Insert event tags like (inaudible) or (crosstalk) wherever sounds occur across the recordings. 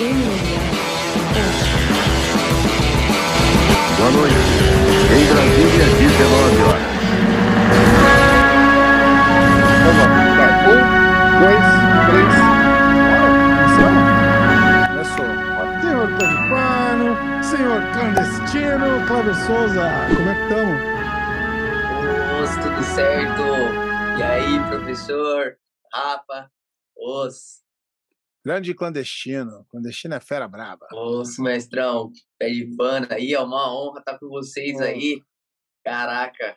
Boa noite. Em Brasília, 19 horas. Vamos lá. Um, dois, três. Bora. Começou. Senhor Tony Pano, senhor clandestino, Cláudio Souza, como é que estamos? Os, tudo certo? E aí, professor? Rafa? Os, Grande clandestino. Clandestino é fera braba. os, mestrão, pé de pano aí, é uma honra estar com vocês Pô. aí. Caraca,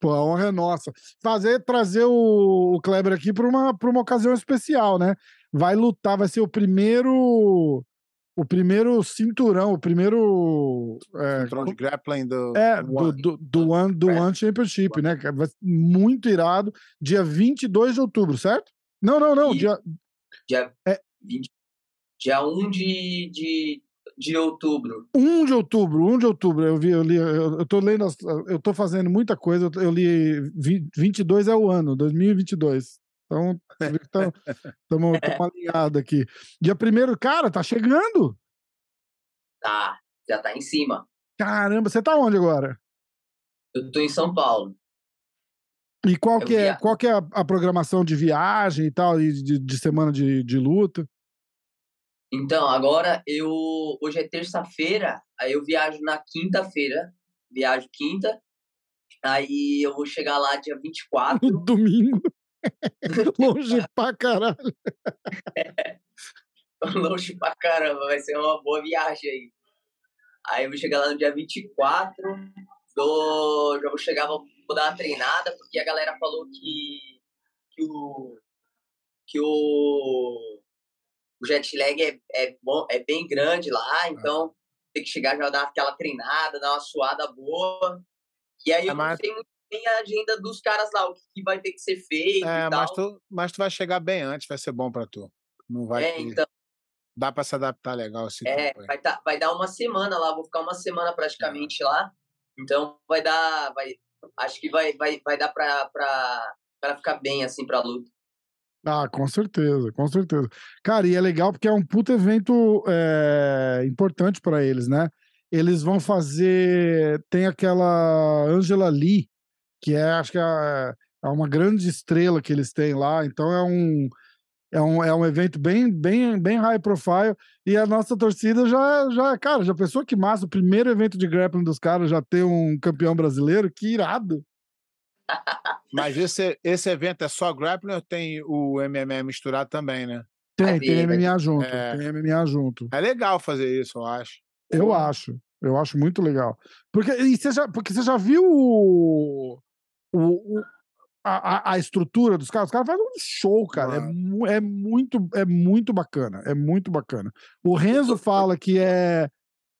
Pô, a honra é nossa. Fazer, trazer o, o Kleber aqui para uma, pra uma ocasião especial, né? Vai lutar, vai ser o primeiro. O primeiro cinturão, o primeiro. É, Cinturão de grappling do. É, do do, One. do, do One, do. One Championship, né? muito irado. Dia 22 de outubro, certo? Não, não, não. E- Dia, dia, É. 20, dia 1 de, de, de outubro. 1 de outubro, 1 de outubro. Eu vi, eu li, eu, eu tô lendo, eu tô fazendo muita coisa. Eu, li vi- 22 é o ano, 2022. Então, estamos (laughs) alinhados aqui. Dia 1 cara, tá chegando. Tá, já tá em cima. Caramba, você tá onde agora? Eu tô em São Paulo. E qual que é, qual que é a, a programação de viagem e tal, e de, de semana de, de luta? Então, agora eu. Hoje é terça-feira, aí eu viajo na quinta-feira. Viajo quinta. Aí eu vou chegar lá dia (laughs) 24. No domingo. (laughs) Longe pra caralho. (laughs) Longe pra caramba, vai ser uma boa viagem aí. Aí eu vou chegar lá no dia 24, dou, já vou chegar, vou, vou dar uma treinada, porque a galera falou que, que o que o, o jet lag é, é, bom, é bem grande lá, então tem que chegar já dar aquela treinada, dar uma suada boa. E aí É, eu mas- não sei muito bem a agenda dos caras lá, o que, vai ter que ser feito É, mas tu, mas tu vai chegar bem antes, vai ser bom pra tu. Não vai. é, te- então, Dá pra se adaptar legal esse É, vai, tá, vai dar uma semana lá, vou ficar uma semana praticamente lá. Então vai dar. Vai, acho que vai, vai, vai dar pra, pra ficar bem assim pra luta. Ah, com certeza, com certeza. Cara, e é legal porque é um puta evento é, importante pra eles, né? Eles vão fazer. Tem aquela Angela Lee, que é, acho que é, é uma grande estrela que eles têm lá. Então é um. É um, é um evento bem, bem, bem high profile. E a nossa torcida já, já, cara, já pensou que massa? O primeiro evento de grappling dos caras já ter um campeão brasileiro? Que irado. (laughs) Mas esse, esse evento é só grappling ou tem o MMA misturado também, né? Tem, Vai tem MMA junto. É. Tem MMA junto. É legal fazer isso, eu acho. Eu acho. Eu acho muito legal. Porque, e você já, porque você já viu o- o- a, a- estrutura dos caras? Os caras fazem um show, cara. É, Mano. é muito, é muito bacana. É muito bacana. O Renzo (laughs) fala que é,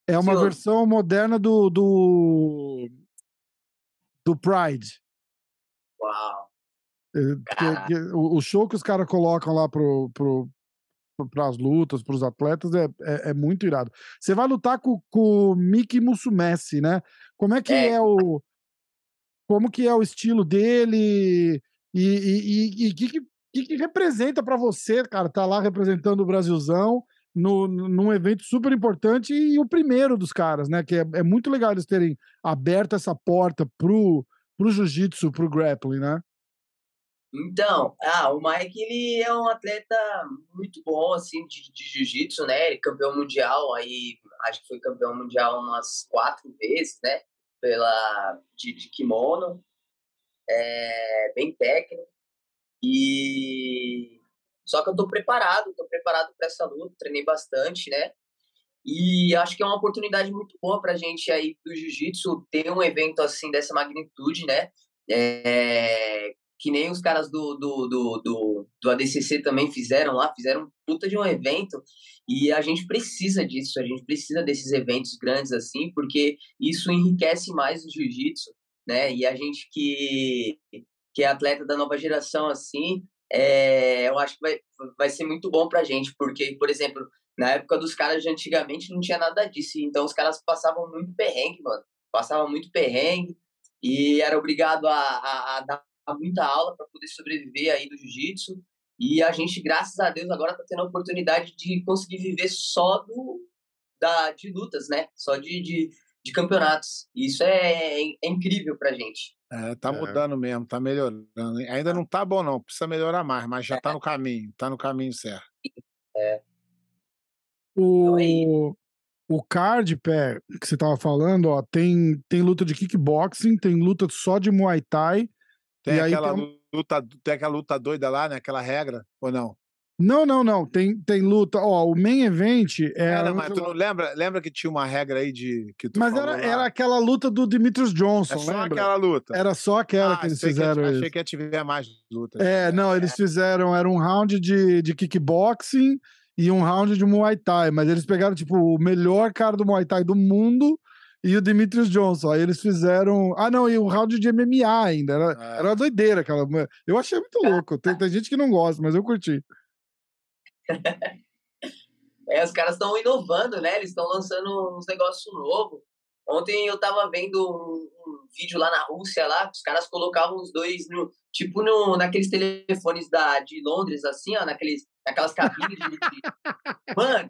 é uma Senhor. versão moderna do, do, do Pride. Uau. Eh, que- que o, o show que os caras colocam lá pro, pro, para as lutas, para os atletas, é, é, é muito irado. Você vai lutar com, com o Miki Musumeci, né? Como é que é, É. o. Como que é o estilo dele? E o que, que, que, representa para você, cara, tá lá representando o Brasilzão no, num evento super importante e o primeiro dos caras, né? Que é, é muito legal eles terem aberto essa porta pro, pro jiu-jitsu, pro grappling, né? Então, ah, o Mike ele é um atleta muito bom assim de, de jiu-jitsu, né? Ele é campeão mundial aí, acho que foi campeão mundial umas quatro vezes, né? Pela de, de kimono, é bem técnico e só que eu tô preparado, tô preparado para essa luta, treinei bastante, né? E acho que é uma oportunidade muito boa pra gente aí do jiu-jitsu ter um evento assim dessa magnitude, né? É, que nem os caras do, do, do, do, do ADCC também fizeram lá, fizeram puta de um evento, e a gente precisa disso, a gente precisa desses eventos grandes assim, porque isso enriquece mais o jiu-jitsu, né? E a gente que, que é atleta da nova geração assim, é, eu acho que vai, vai ser muito bom pra gente, porque, por exemplo, na época dos caras de antigamente não tinha nada disso, então os caras passavam muito perrengue, mano, passavam muito perrengue, e era obrigado a, a, a dar muita aula para poder sobreviver aí do jiu-jitsu. E a gente, graças a Deus, agora está tendo a oportunidade de conseguir viver só do, da, de lutas, né? Só de, de, de campeonatos. E isso é, é, é incrível pra gente. É, tá é. mudando mesmo, tá melhorando. Ainda não tá bom, não, precisa melhorar mais, mas já é. tá no caminho, tá no caminho certo. É. O, então o card, pé, que você tava falando, ó, tem, tem luta de kickboxing, tem luta só de Muay Thai. Tem aquela tem... luta, tem aquela luta doida lá, né? Aquela regra, ou não? Não, não, não. Tem, tem luta. Ó, o main event é. é não, mas tu não lembra, lembra que tinha uma regra aí de. Que mas era, era aquela luta do Demetrius Johnson. É só lembra? aquela luta. Era só aquela ah, que eles fizeram. Que, achei que ia tiver mais lutas. É, não, eles fizeram. Era um round de, de kickboxing e um round de Muay Thai. Mas eles pegaram, tipo, o melhor cara do Muay Thai do mundo e o Demetrius Johnson. Aí eles fizeram. Ah, não, e o round de MMA ainda. Era, é. era uma doideira aquela. Eu achei muito (laughs) louco. Tem, tem gente que não gosta, mas eu curti. é, os caras estão inovando, né? Eles estão lançando uns negócios novos. Ontem eu tava vendo um, um, vídeo lá na Rússia, lá, os caras colocavam os dois, no, tipo no, naqueles telefones da, de Londres, assim, ó, naqueles, naquelas cabines de, de... Mano,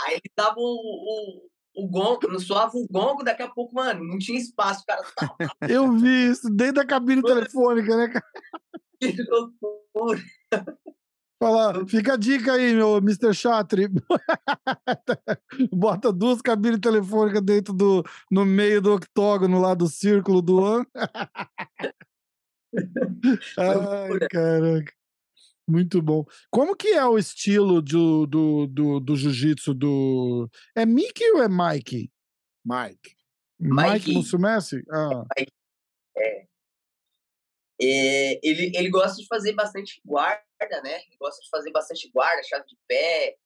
aí eles davam o, o, o gongo, não soava o gongo, daqui a pouco, mano, não tinha espaço, cara. (laughs) Eu vi isso, dentro da cabine telefônica, né, cara? (laughs) Que loucura. Fala, fica a dica aí, meu Mr. Chatri. (laughs) Bota duas cabines telefônicas dentro do. no meio do octógono lá do círculo do ano. Ai, caraca. Muito bom. Como que é o estilo do, do, do, do jiu-jitsu do. É Mickey ou é Mike? Mike. Mike, Mike Mussumessi? Ah. É. É, ele, ele gosta de fazer bastante guarda, né? Ele gosta de fazer bastante guarda, chave de pé.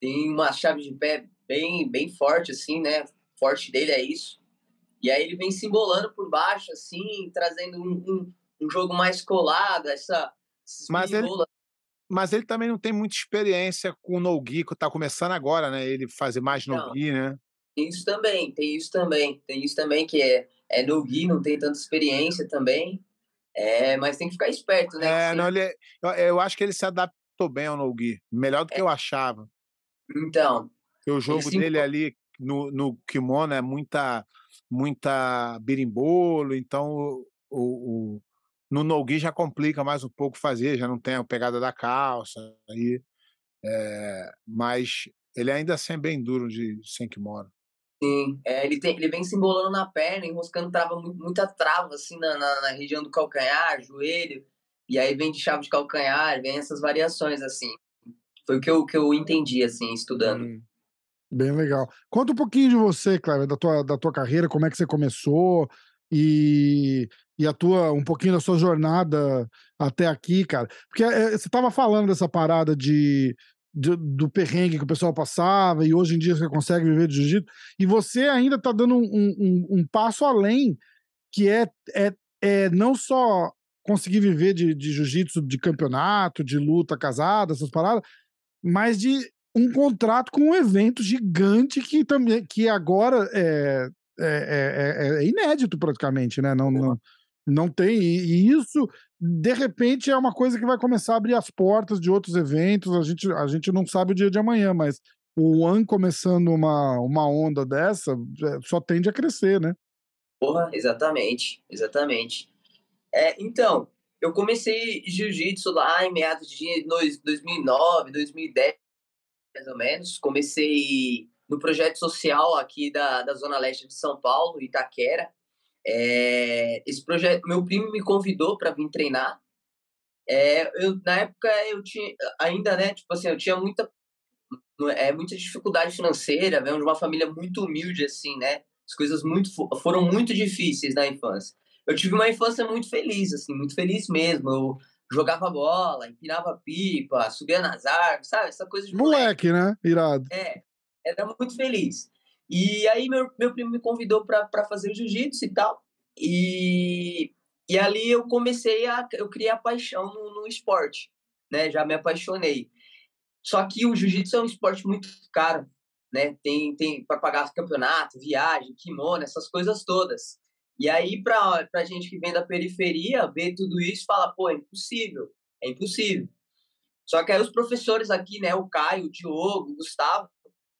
Tem uma chave de pé bem, bem forte, assim, né? Forte dele é isso. E aí ele vem se embolando por baixo, assim, trazendo um, um, um jogo mais colado, essa. Mas ele, mas ele também não tem muita experiência com o no-gi, que tá começando agora, né? Ele fazer mais no-gi, né? Tem isso também, tem isso também. Tem isso também que é, é no-gi, não tem tanta experiência também. É, mas tem que ficar esperto, né? É, não, ele, é, eu, eu, acho que ele se adaptou bem ao no melhor do que é. eu achava. Então. Porque o jogo dele ali no, no kimono é muita, muita birimbolo, então o, o, no no já complica mais um pouco fazer, já não tem a pegada da calça, aí, é, mas ele ainda assim é bem duro de sem kimono. Sim, é, ele, tem, ele vem se embolando na perna, enroscando trava, muita trava, assim, na, na, na, região do calcanhar, joelho, e aí vem de chave de calcanhar, vem essas variações, assim. Foi o que eu, que eu entendi, assim, estudando. Hum, bem legal. Conta um pouquinho de você, Clara, da tua, da tua carreira, como é que você começou e, e a tua, um pouquinho da sua jornada até aqui, cara. Porque é, você estava falando dessa parada de do, do, perrengue que o pessoal passava e hoje em dia você consegue viver de jiu-jitsu e você ainda está dando um, um, um, passo além que é, é, é não só conseguir viver de, de jiu-jitsu de campeonato, de luta casada, essas paradas, mas de um contrato com um evento gigante que também que agora é, é, é, é inédito praticamente, né? Não, não, não tem. E, isso, de repente, é uma coisa que vai começar a abrir as portas de outros eventos. A gente, a gente não sabe o dia de amanhã, mas o One começando uma, uma onda dessa é, só tende a crescer, né? Porra, exatamente, exatamente. É, então, eu comecei jiu-jitsu lá em meados de 2009, 2010, mais ou menos. Comecei no projeto social aqui da, da Zona Leste de São Paulo, Itaquera. É, esse projeto, meu primo me convidou para vir treinar. É, eu, na época eu tinha ainda, né, tipo assim, eu tinha muita é muita dificuldade financeira, venho de uma família muito humilde assim, né? As coisas muito foram muito difíceis na infância. Eu tive uma infância muito feliz, assim, muito feliz mesmo. Eu jogava bola, empinava pipa, subia nas árvores, sabe? Essa coisa de moleque, moleque. né? Irado. É, era muito feliz. E aí meu, meu primo me convidou para fazer jiu-jitsu e tal. E, e ali eu comecei a... Eu criei a paixão no, no esporte, né? Já me apaixonei. Só que o jiu-jitsu é um esporte muito caro, né? Tem, tem para pagar campeonato, viagem, kimono, essas coisas todas. E aí, para a gente que vem da periferia, ver tudo isso fala, pô, é impossível, é impossível. Só que aí os professores aqui, né, o Caio, o Diogo, o Gustavo,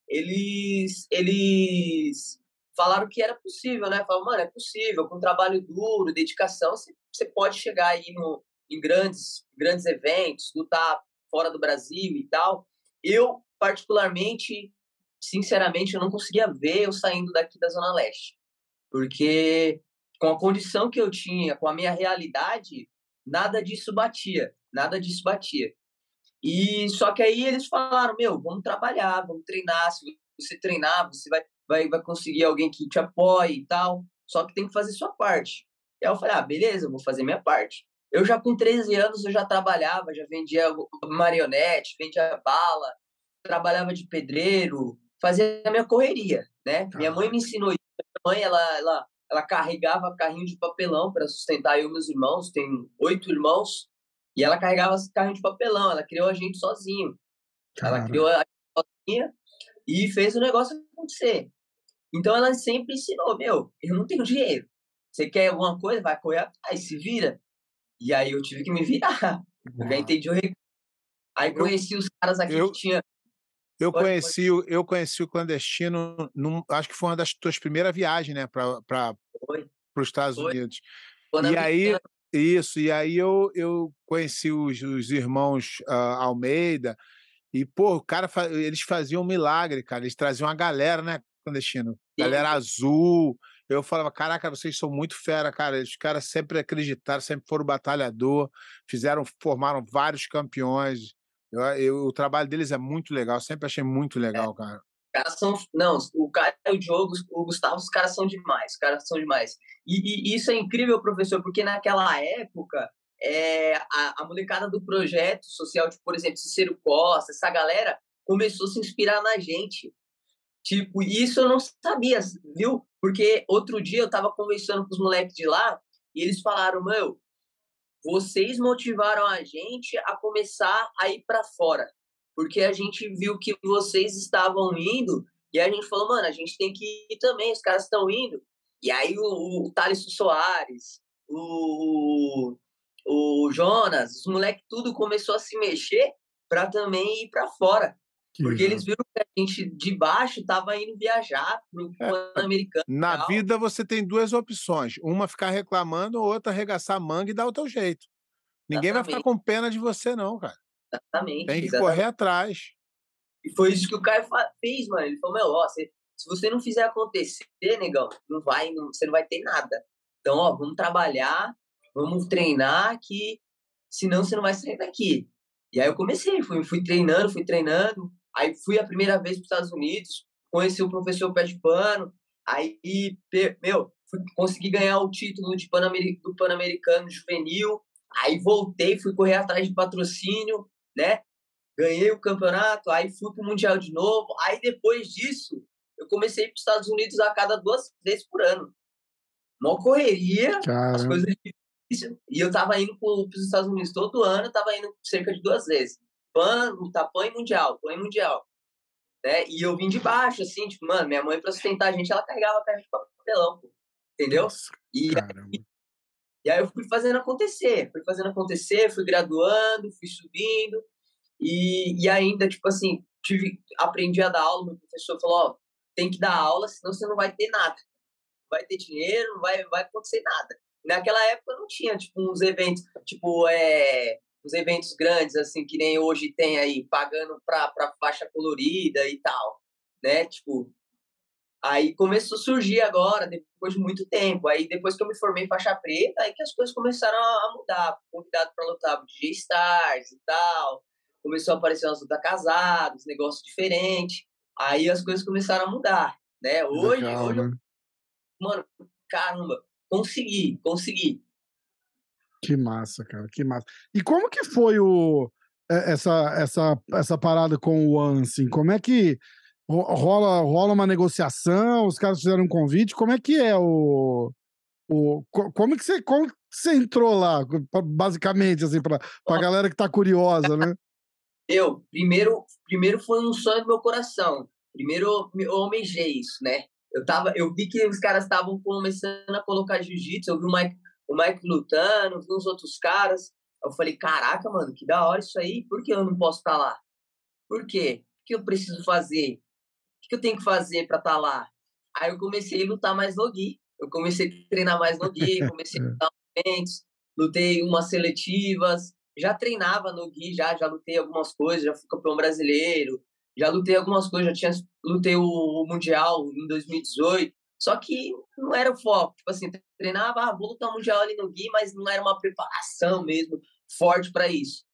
eles, eles falaram que era possível, né? Falaram, mano, é possível, com trabalho duro, dedicação, você, pode chegar aí no, em grandes, grandes eventos, lutar fora do Brasil e tal. Eu, particularmente, sinceramente, eu não conseguia ver eu saindo daqui da Zona Leste. Porque com a condição que eu tinha, com a minha realidade, nada disso batia. Nada disso batia. E só que aí eles falaram, meu, vamos trabalhar, vamos treinar. Se você treinar, você vai, vai, vai conseguir alguém que te apoie e tal. Só que tem que fazer sua parte. E aí eu falei, ah, beleza, vou fazer minha parte. Eu já com 13 anos eu já trabalhava, já vendia marionete, vendia bala, trabalhava de pedreiro, fazia a minha correria, né? Minha mãe me ensinou isso. Minha mãe, ela, ela, ela carregava carrinho de papelão para sustentar eu e meus irmãos. Tenho oito irmãos. E ela carregava carrinho de papelão. Ela criou a gente sozinho. Ela criou a gente sozinha e fez o negócio acontecer. Então ela sempre ensinou, meu, eu não tenho dinheiro. Você quer alguma coisa? Vai correr atrás, se vira. E aí eu tive que me virar. Eu já entendi o recurso. Aí conheci os caras aqui eu, que tinha. Eu pode, conheci, pode. eu conheci o clandestino, num, acho que foi uma das tuas primeiras viagens, né, para os Estados foi. Unidos. e aí, isso, e aí eu, eu conheci os, os irmãos uh, Almeida, e, pô, o cara, eles faziam um milagre, cara. Eles traziam uma galera, né, clandestino? Galera azul, eu falava, caraca, vocês são muito fera, cara. Os caras sempre acreditaram, sempre foram batalhador, fizeram, formaram vários campeões. Eu, eu, o trabalho deles é muito legal, sempre achei muito legal, é. cara. Caras são. Não, o cara o Diogo, o Gustavo, os caras são demais, os caras são demais. E, e isso é incrível, professor, porque naquela época, é, a, a molecada do projeto social, tipo, por exemplo, Cicero Costa, essa galera começou a se inspirar na gente. Tipo, isso eu não sabia, viu? Porque outro dia eu tava conversando com os moleques de lá e eles falaram, meu, vocês motivaram a gente a começar a ir para fora. Porque a gente viu que vocês estavam indo e a gente falou, mano, a gente tem que ir também, os caras estão indo. E aí o, o Thales Soares, o, o Jonas, os moleques tudo começou a se mexer para também ir para fora. Que porque legal. eles viram que a gente de baixo estava indo viajar pro é. Pan-Americano. Na vida você tem duas opções: uma ficar reclamando, outra arregaçar a manga e dar o teu jeito. Ninguém exatamente. vai ficar com pena de você, não, cara. Exatamente. Tem que exatamente. correr atrás. E foi isso que o Caio fez, mano. Ele falou: meu, ó, se, se você não fizer acontecer, negão, não vai, não, você não vai ter nada. Então, ó, vamos trabalhar, vamos treinar, que senão você não vai sair daqui. E aí eu comecei, fui, fui treinando, fui treinando. Aí fui a primeira vez para os Estados Unidos, conheci o professor Pé de Pano, aí, meu, fui, consegui ganhar o título de Pan do Pan-Americano Juvenil, aí voltei, fui correr atrás de patrocínio, né? Ganhei o campeonato, aí fui para o Mundial de novo. Aí depois disso, eu comecei para os Estados Unidos a cada duas vezes por ano. Uma correria, Caramba. as coisas difíceis. E eu tava indo para os Estados Unidos todo ano, eu tava indo cerca de duas vezes. PAN, tá PAN e Mundial, PAN e Mundial. Né? E eu vim de baixo, assim, tipo, mano, minha mãe, pra sustentar a gente, ela carregava a caixa de papelão, pô. Entendeu? E, aí, e aí eu fui fazendo acontecer, fui fazendo acontecer, fui graduando, fui subindo, e, e ainda, tipo assim, tive, aprendi a dar aula, meu professor falou, ó, tem que dar aula, senão você não vai ter nada. Não vai ter dinheiro, não vai, vai acontecer nada. Naquela época não tinha, tipo, uns eventos, tipo, é, os eventos grandes, assim, que nem hoje tem aí, pagando pra, pra faixa colorida e tal, né? Tipo, aí começou a surgir agora, depois de muito tempo. Aí depois que eu me formei faixa preta, aí que as coisas começaram a mudar. Convidado para lutar DJ Stars e tal. Começou a aparecer umas lutas casadas, negócio diferente. Aí as coisas começaram a mudar, né? Hoje, Legal, hoje né? mano, caramba, consegui, consegui. Que massa, cara, que massa. E como que foi o, essa, essa, essa parada com o assim? Como é que rola, rola uma negociação? Os caras fizeram um convite? Como é que é o... o como que você, como que você entrou lá, basicamente, assim, para a galera que tá curiosa, né? (laughs) Eu, primeiro, primeiro foi um sonho do meu coração. Primeiro eu almejei isso, né? Eu, tava, eu vi que os caras estavam começando a colocar jiu-jitsu, eu vi o Mike, o Mike lutando, vi uns outros caras. Eu falei, caraca, mano, que da hora isso aí, por que eu não posso estar tá lá? Por quê? O que eu preciso fazer? O que eu tenho que fazer para estar tá lá? Aí eu comecei a lutar mais no Gui. Eu comecei a treinar mais no Gui, (laughs) comecei a lutar eventos, lutei umas seletivas, já treinava no Gui, já, já lutei algumas coisas, já fui campeão brasileiro, já lutei algumas coisas, já tinha lutei o Mundial em 2018, só que não era o foco. Tipo assim, treinava, ah, vou lutar o Mundial ali no Gui, mas não era uma preparação mesmo forte para isso.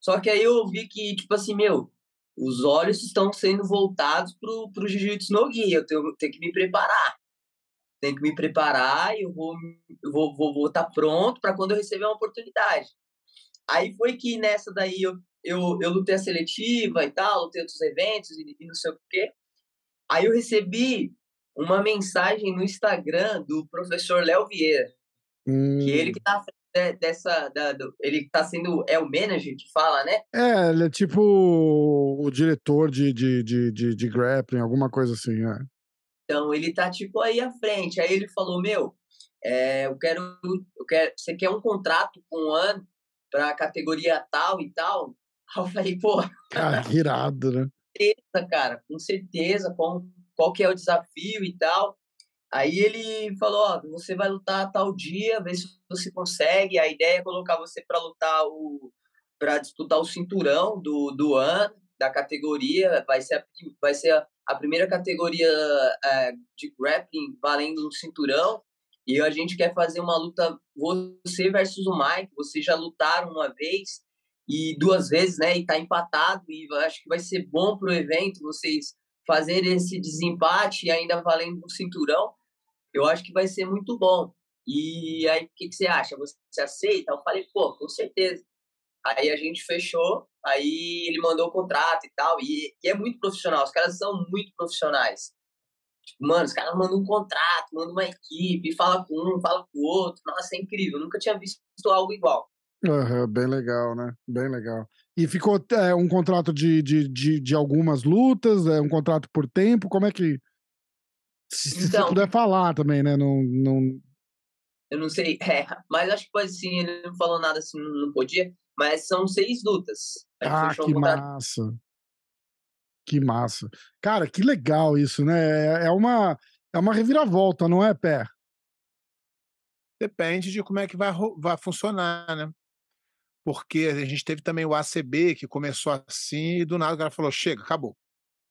Só que aí eu vi que, tipo assim, meu, os olhos estão sendo voltados pro, pro Jiu-Jitsu no Gui, eu tenho, tenho que me preparar. Tenho que me preparar e eu vou eu vou, vou, vou estar tá pronto para quando eu receber uma oportunidade. Aí foi que nessa daí eu, eu, eu lutei a seletiva e tal, lutei outros eventos e, e não sei o quê. Aí eu recebi uma mensagem no Instagram do professor Léo Vieira, hum. que ele que tá dessa da, do, ele tá sendo é o manager que fala, né? É, ele é tipo o diretor de, de, de, de, de grappling, alguma coisa assim, é. Então ele tá tipo aí à frente. Aí ele falou: "Meu, é, eu quero eu quero você quer um contrato com um ano para categoria tal e tal?" (laughs) Aí eu falei: "Pô, cara, irado, né? certeza, cara, com certeza, qual, qual que é o desafio e tal. Aí ele falou, ó, você vai lutar tal dia, vê se você consegue. A ideia é colocar você para lutar o para disputar o cinturão do, do ano, da categoria, vai ser a, vai ser a, a primeira categoria é, de grappling valendo um cinturão. E a gente quer fazer uma luta você versus o Mike, vocês já lutaram uma vez e duas vezes, né? E tá empatado e acho que vai ser bom pro evento vocês fazerem esse desempate e ainda valendo um cinturão. Eu acho que vai ser muito bom. E aí, o que, que você acha? Você aceita? Eu falei, pô, com certeza. Aí a gente fechou, aí ele mandou o contrato e tal, e, e é muito profissional, os caras são muito profissionais. Tipo, mano, os caras mandam um contrato, mandam uma equipe, fala com um, fala com o outro. Nossa, é incrível, eu nunca tinha visto algo igual. Uhum, bem legal, né? Bem legal. E ficou é, um contrato de, de, de, de, algumas lutas, é um contrato por tempo, como é que. Se, então, se puder falar também, né? Não, não... Eu não sei, (laughs) é, mas acho que pode sim, ele não falou nada assim, não podia, mas são seis lutas. Ah, que um massa. Que massa. Cara, que legal isso, né? É, é uma, é uma reviravolta, não é, Pé? Depende de como é que vai, vai funcionar, né? porque a gente teve também o ACB, que começou assim, e do nada o cara falou: chega, acabou.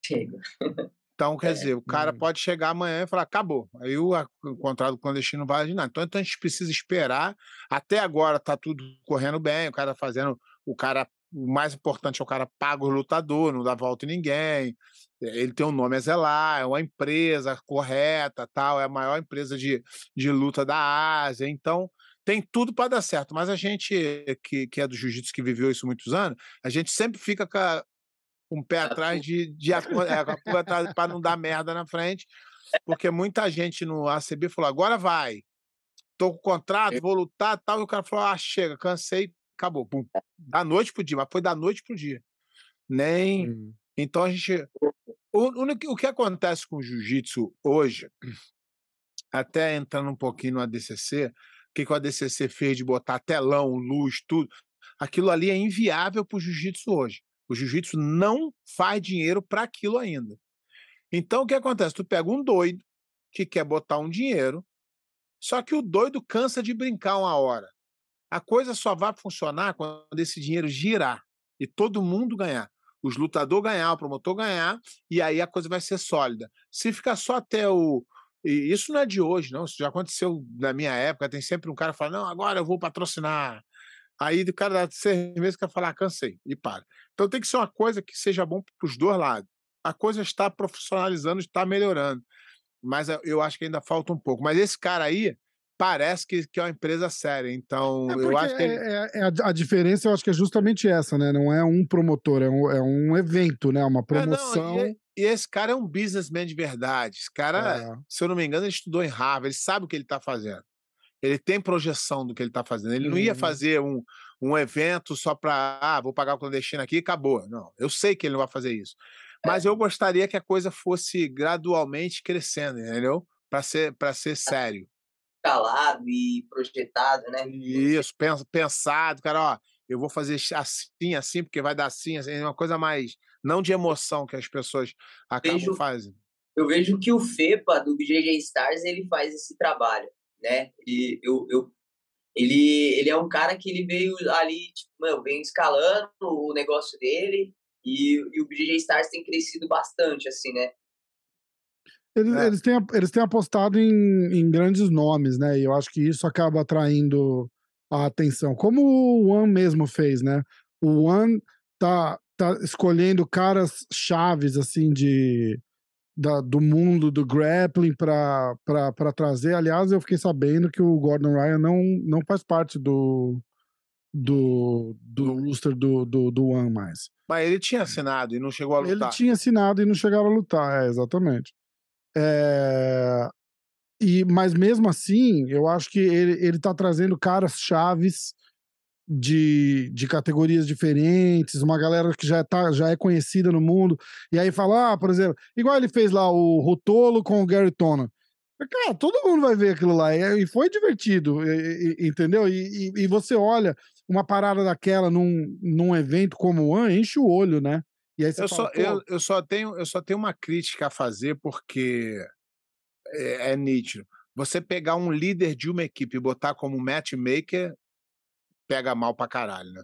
Chega. (laughs) Então, quer é, dizer, o cara pode chegar amanhã e falar, acabou. Aí o, o contrato clandestino não vale de nada. Então, então, a gente precisa esperar. Até agora está tudo correndo bem, o cara fazendo. O cara. O mais importante é o cara paga o lutador, não dá volta em ninguém. Ele tem um nome a zelar, é uma empresa correta, tal, é a maior empresa de, de luta da Ásia. Então, tem tudo para dar certo, mas a gente que, que é do jiu-jitsu, que viveu isso muitos anos, a gente sempre fica com, a, o pé atrás de, de é, para não dar merda na frente, porque muita gente no ACB falou: agora vai, tô com contrato, vou lutar tal, e o cara falou: ah, chega, cansei, acabou. Pum. Da noite pro dia, mas foi da noite pro dia. Nem. Hum. Então a gente. O, o, o que acontece com o jiu-jitsu hoje, até entrando um pouquinho no ADCC, que, que o ADCC fez de botar telão, luz, tudo. Aquilo ali é inviável para o jiu-jitsu hoje. O jiu-jitsu não faz dinheiro para aquilo ainda. Então, o que acontece? Tu pega um doido que quer botar um dinheiro, só que o doido cansa de brincar uma hora. A coisa só vai funcionar quando esse dinheiro girar e todo mundo ganhar. Os lutadores ganhar, o promotor ganhar, e aí a coisa vai ser sólida. Se ficar só até o, e isso não é de hoje, não. Isso já aconteceu na minha época. Tem sempre um cara falando, não, agora eu vou patrocinar. Aí o cara dá seis meses que falar, ah, cansei, e para. Então tem que ser uma coisa que seja bom para os dois lados. A coisa está profissionalizando, está melhorando. Mas eu acho que ainda falta um pouco. Mas esse cara aí, parece que, que é uma empresa séria. Então, é eu acho que. É, é, é, a, diferença, eu acho que é justamente essa, né? Não é um promotor, é um, é um evento, né? Uma promoção. É, não, e, e, esse cara é um businessman de verdade. Esse cara, é. se eu não me engano, ele estudou em Harvard, ele sabe o que ele está fazendo. Ele tem projeção do que ele está fazendo. Ele não ia uhum. fazer um, um evento só para, ah, vou pagar o clandestino aqui e acabou. Não, eu sei que ele não vai fazer isso. Mas eu gostaria que a coisa fosse gradualmente crescendo, entendeu? Para ser, ser sério calado e projetado, né? Isso, pensado, cara, ó, eu vou fazer assim, assim, porque vai dar assim, assim, é uma coisa mais, não de emoção que as pessoas acabam vejo, fazendo. Eu vejo que o FEPA do BJJ Stars, ele faz esse trabalho, né? E eu, eu, ele, ele é um cara que ele veio ali, tipo, meu, vem escalando o negócio dele e, e o BJJ Stars tem crescido bastante, assim, né? Eles, é. eles, têm, eles têm apostado em, em grandes nomes, né? E eu acho que isso acaba atraindo a atenção. Como o One mesmo fez, né? O One tá, tá escolhendo caras chaves, assim, de, da, do mundo do grappling para trazer. Aliás, eu fiquei sabendo que o Gordon Ryan não, não faz parte do, do, do roster do, do, do One mais. Mas ele tinha assinado e não chegou a lutar. Ele tinha assinado e não chegava a lutar, é, exatamente. É, e, mas mesmo assim, eu acho que ele, ele tá trazendo caras chaves de, de categorias diferentes, uma galera que já, tá, já é conhecida no mundo, e aí fala, ah, por exemplo, igual ele fez lá o Rotolo com o Gary Toner. Cara, todo mundo vai ver aquilo lá, e foi divertido, entendeu? E, e, e, você olha uma parada daquela num, num evento como o One, enche o olho, né? E aí você eu, fala, só, eu, eu, só tenho, eu só tenho uma crítica a fazer, porque é, é nítido. Você pegar um líder de uma equipe e botar como matchmaker, pega mal pra caralho, né?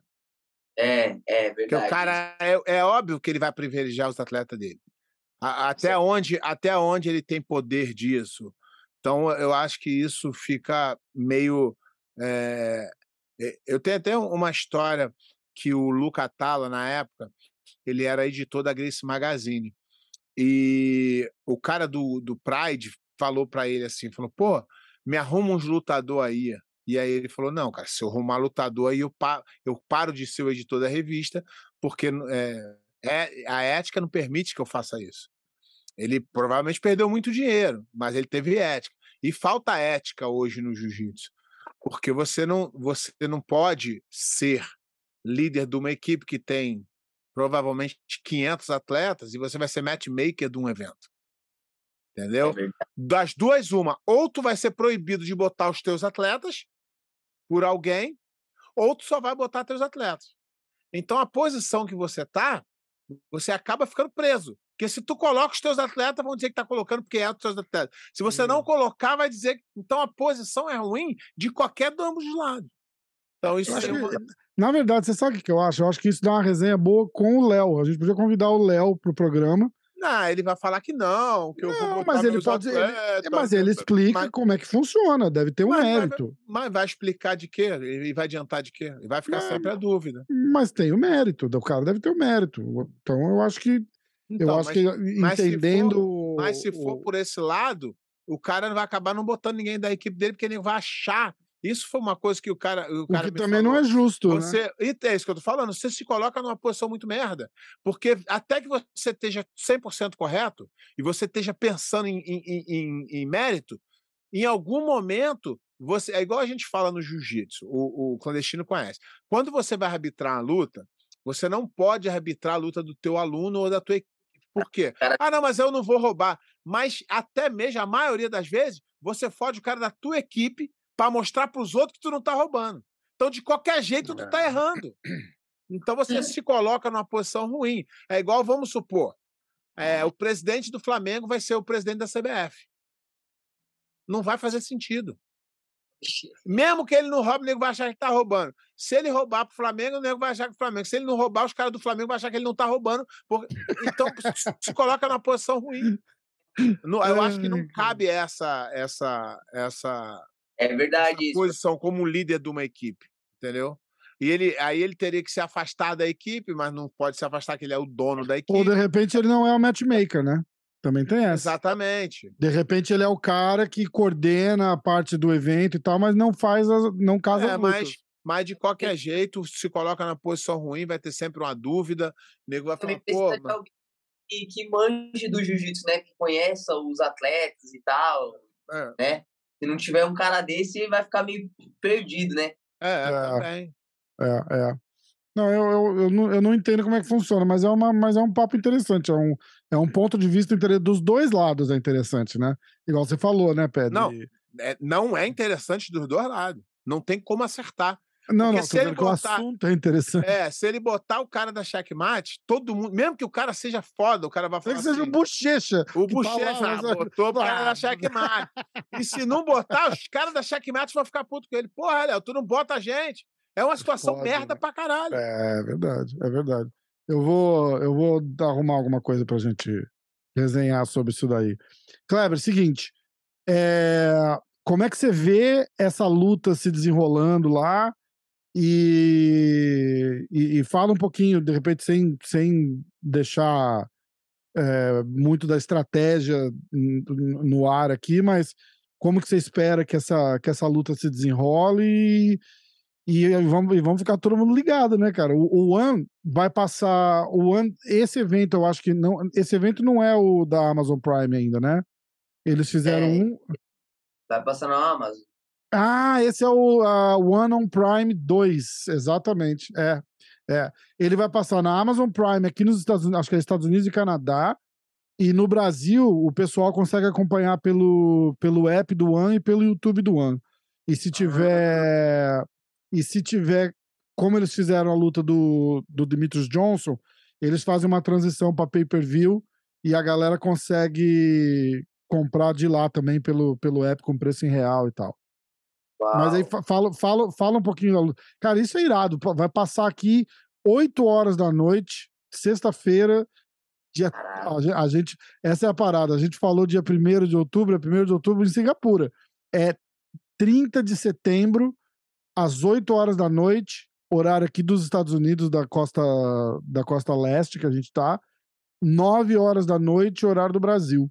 É, é verdade. Porque o cara, é, é óbvio que ele vai privilegiar os atletas dele. A, até, onde, até onde ele tem poder disso. Então, eu acho que isso fica meio. É... Eu tenho até uma história que o Luca Tala, na época, ele era editor da Grace Magazine. E o cara do, do Pride falou para ele assim, falou, pô, me arruma uns lutador aí. E aí ele falou, não, cara, se eu arrumar lutador aí, eu, pa eu paro de ser o editor da revista, porque é, é, a ética não permite que eu faça isso. Ele provavelmente perdeu muito dinheiro, mas ele teve ética. E falta ética hoje no jiu-jitsu, porque você não, você não pode ser líder de uma equipe que tem provavelmente 500 atletas e você vai ser matchmaker de um evento. Entendeu? É das duas, uma. Ou tu vai ser proibido de botar os teus atletas por alguém, ou tu só vai botar teus atletas. Então, a posição que você tá, você acaba ficando preso. Porque se tu coloca os teus atletas, vão dizer que tá colocando porque é os teus atletas. Se você hum. não colocar, vai dizer que então a posição é ruim de qualquer de ambos os lados. Então, isso é uma... Na verdade, você sabe o que eu acho? Eu acho que isso dá uma resenha boa com o Léo. A gente podia convidar o Léo pro programa não, ele vai falar que não, que eu não, mas ele pode. Atletas, ele, mas ele explica mas, como é que funciona, deve ter um mas, mérito. Mas, mas, vai explicar de quê? Ele vai adiantar de quê? Ele vai ficar não, sempre a dúvida. Mas tem o mérito, o cara deve ter o mérito. Então eu acho que. Então, eu acho que entendendo. For, mas se for por esse lado, o cara vai acabar não botando ninguém da equipe dele, porque ele vai achar isso foi uma coisa que o cara. O, cara o que também falou. não é justo. Né? Você, né? E é isso que eu tô falando. Você se coloca numa posição muito merda. Porque até que você esteja 100% correto e você esteja pensando em, em, em, em, mérito, em algum momento. Você, é igual a gente fala no jiu-jitsu, o, o clandestino conhece. Quando você vai arbitrar a luta, você não pode arbitrar a luta do teu aluno ou da tua equipe. Por quê? Ah, não, mas eu não vou roubar. Mas até mesmo, a maioria das vezes, você fode o cara da tua equipe para mostrar para os outros que tu não está roubando. Então, de qualquer jeito, tu está errando. Então, você se coloca numa posição ruim. É igual, vamos supor, é, o presidente do Flamengo vai ser o presidente da CBF. Não vai fazer sentido. Mesmo que ele não roube, o nego vai achar que está roubando. Se ele roubar para o Flamengo, o nego vai achar que o Flamengo. Se ele não roubar, os caras do Flamengo vão achar que ele não está roubando. Porque... Então, se coloca numa posição ruim. Eu acho que não cabe essa, essa, essa é verdade isso. Posição como líder de uma equipe, entendeu? E ele, aí ele teria que se afastar da equipe, mas não pode se afastar que ele é o dono da equipe. Ou de repente ele não é o matchmaker, né? Também tem essa. Exatamente. De repente ele é o cara que coordena a parte do evento e tal, mas não faz, as, não casa é, mas, mas de qualquer jeito, se coloca na posição ruim, vai ter sempre uma dúvida. O nego vai falar, pô. Mas... Que, que manje do jiu-jitsu, né? Que conheça os atletas e tal. É. Né? Se não tiver um cara desse, vai ficar meio perdido, né? É, é, também. É, é. Não, eu, eu, eu, não, eu não entendo como é que funciona, mas é, uma, mas é um papo interessante. É um, é um ponto de vista dos dois lados é interessante, né? Igual você falou, né, Pedro? Não, é, não é interessante dos dois lados. Não tem como acertar. Não, Porque não, se ele que o botar- assunto é interessante. É, se ele botar o cara da checkmate, todo mundo, mesmo que o cara seja foda, o cara vai Tem falar que seja assim, o bochecha. o que Bochecha fala, ah, mas- botou o cara da checkmate. E se não (laughs) botar, os caras da checkmate vão ficar puto com ele. Porra, Léo, tu não bota a gente. É uma situação Foda, merda né? pra caralho. É verdade, é verdade. Eu vou, eu vou arrumar alguma coisa pra gente resenhar sobre isso daí. Kleber, seguinte, é, como é que você vê essa luta se desenrolando lá? E, e, e fala um pouquinho, de repente, sem, sem deixar é, muito da estratégia no ar aqui, mas como que você espera que essa, que essa luta se desenrole e, e vamos, e vamos ficar todo mundo ligado, né, cara? O, o One vai passar. O One, esse evento, eu acho que não. Esse evento não é o da Amazon Prime ainda, né? Eles fizeram É. um. Vai passar na Amazon. Ah, esse é o ah, One on Prime 2, exatamente. É, é. Ele vai passar na Amazon Prime aqui nos Estados Unidos, acho que é Estados Unidos e Canadá. E no Brasil, o pessoal consegue acompanhar pelo, pelo app do One e pelo YouTube do One. E se tiver. E se tiver. Como eles fizeram a luta do, do Demetrius Johnson, eles fazem uma transição para pay-per-view e a galera consegue comprar de lá também pelo, pelo app com preço em real e tal. Mas aí Uau. fa- fala, fala, fala um pouquinho da luta. Cara, isso é irado. Vai passar aqui 8 horas da noite, sexta-feira. Dia, a, gen- a gente, essa é a parada. A gente falou dia 1 de outubro, é 1 de outubro em Singapura. É 30 de setembro, às 8 horas da noite, horário aqui dos Estados Unidos, da costa, da costa leste que a gente tá. 9 horas da noite, horário do Brasil.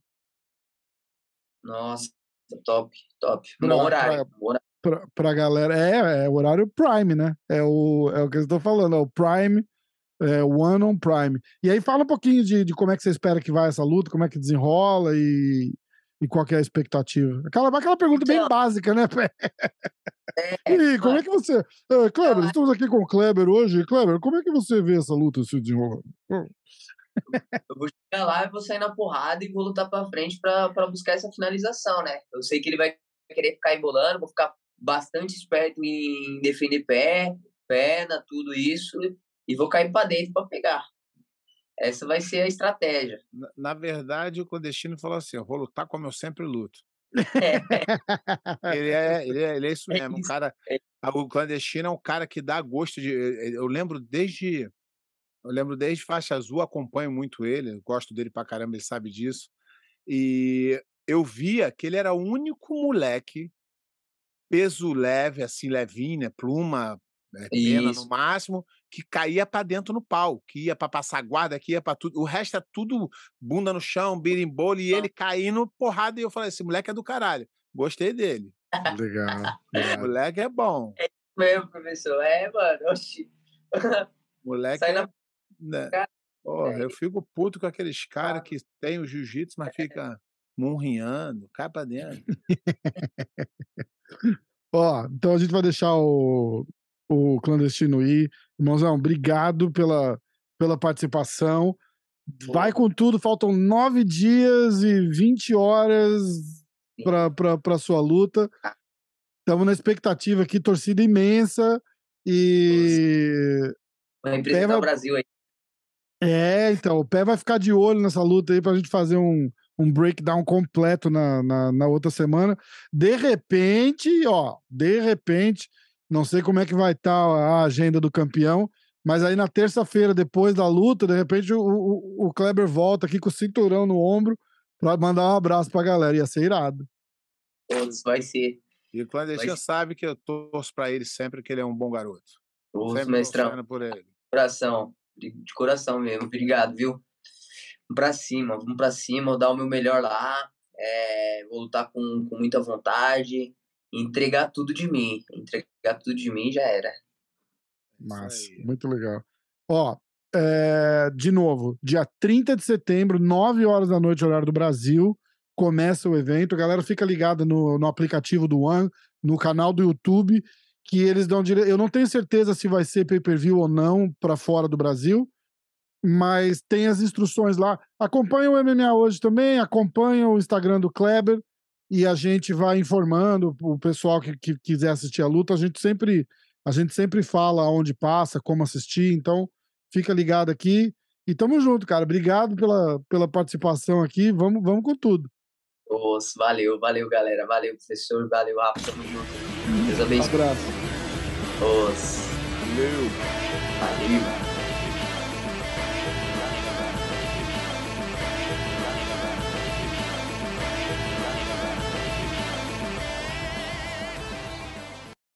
Nossa, top, top. Pra- Bom horário. horário. Pra, pra galera. É, é o horário Prime, né? É o, é o que eu estou falando, é o Prime, é o One on Prime. E aí fala um pouquinho de, de como é que você espera que vai essa luta, como é que desenrola e, e qual que é a expectativa. Aquela, aquela pergunta bem Então- básica, né? (laughs) É, E como é que você. É, Kleber, é- estamos aqui com o Kleber hoje. Kleber, como é que você vê essa luta se desenrolando? Eu vou chegar lá e vou sair na porrada e vou lutar pra frente pra, pra buscar essa finalização, né? Eu sei que ele vai querer ficar embolando, vou ficar bastante esperto em defender pé, perna, tudo isso, e vou cair pra dentro pra pegar. Essa vai ser a estratégia. Na, na verdade, o clandestino falou assim: eu vou lutar como eu sempre luto. (laughs) Ele é, ele é, ele é isso (laughs) É mesmo. O isso. cara, a- o clandestino é um cara que dá gosto de. Eu lembro desde. Eu lembro desde faixa azul, acompanho muito ele, gosto dele pra caramba, ele sabe disso. E eu via que ele era o único moleque, peso leve, assim, levinho, né? Pluma, né, pena no máximo, que caía pra dentro no pau, que ia pra passar guarda, que ia pra tudo. O resto é tudo bunda no chão, birimbolo, e ele caindo porrada. E eu falei: esse moleque é do caralho. Gostei dele. Legal. (laughs) Legal. moleque é bom. Mesmo, professor. É, mano. (laughs) Oxi. Moleque Sai é, na né? Porra, eu fico puto com aqueles caras que tem o jiu-jitsu, mas fica murrinhando, cai pra dentro. (laughs) Ó, então a gente vai deixar o, o clandestino ir. Irmãozão, obrigado pela, pela participação. Vai com tudo, faltam nove dias e 20 horas para sua luta. Estamos na expectativa aqui, torcida imensa. E Vai representar Pé o vai- Brasil aí. é, então, o pé vai ficar de olho nessa luta aí pra gente fazer um, um breakdown completo na, na, na outra semana. De repente, ó, de repente, não sei como é que vai estar a agenda do campeão, mas aí na terça-feira, depois da luta, de repente o, o, o Kleber volta aqui com o cinturão no ombro pra mandar um abraço pra galera. Ia ser irado. Todos, vai ser. E o clandestino sabe que eu torço pra ele sempre que ele é um bom garoto. Sempre mestrão, por ele. coração. De de coração mesmo. Obrigado, viu? Vamos pra cima, vamos pra cima. Vou dar o meu melhor lá. É, vou lutar com, com muita vontade. Entregar tudo de mim. Entregar tudo de mim já era. Massa, aí. muito legal. Ó, é, de novo, dia 30 de setembro, 9 horas da noite, horário do Brasil, começa o evento. A galera fica ligada no, no aplicativo do One, no canal do YouTube, que eles dão dire... Eu não tenho certeza se vai ser pay-per-view ou não para fora do Brasil, mas tem as instruções lá. Acompanha o MMA hoje também, acompanha o Instagram do Kleber e a gente vai informando o pessoal que, que quiser assistir a luta. A gente sempre A gente sempre fala onde passa, como assistir, então fica ligado aqui. E tamo junto, cara. Obrigado pela, pela participação aqui. Vamos, vamos com tudo. Os, valeu, valeu, galera. Valeu, professor. Valeu, Rafa. Tamo junto. Deus abençoe. Um abraço. Os. Valeu. Valeu.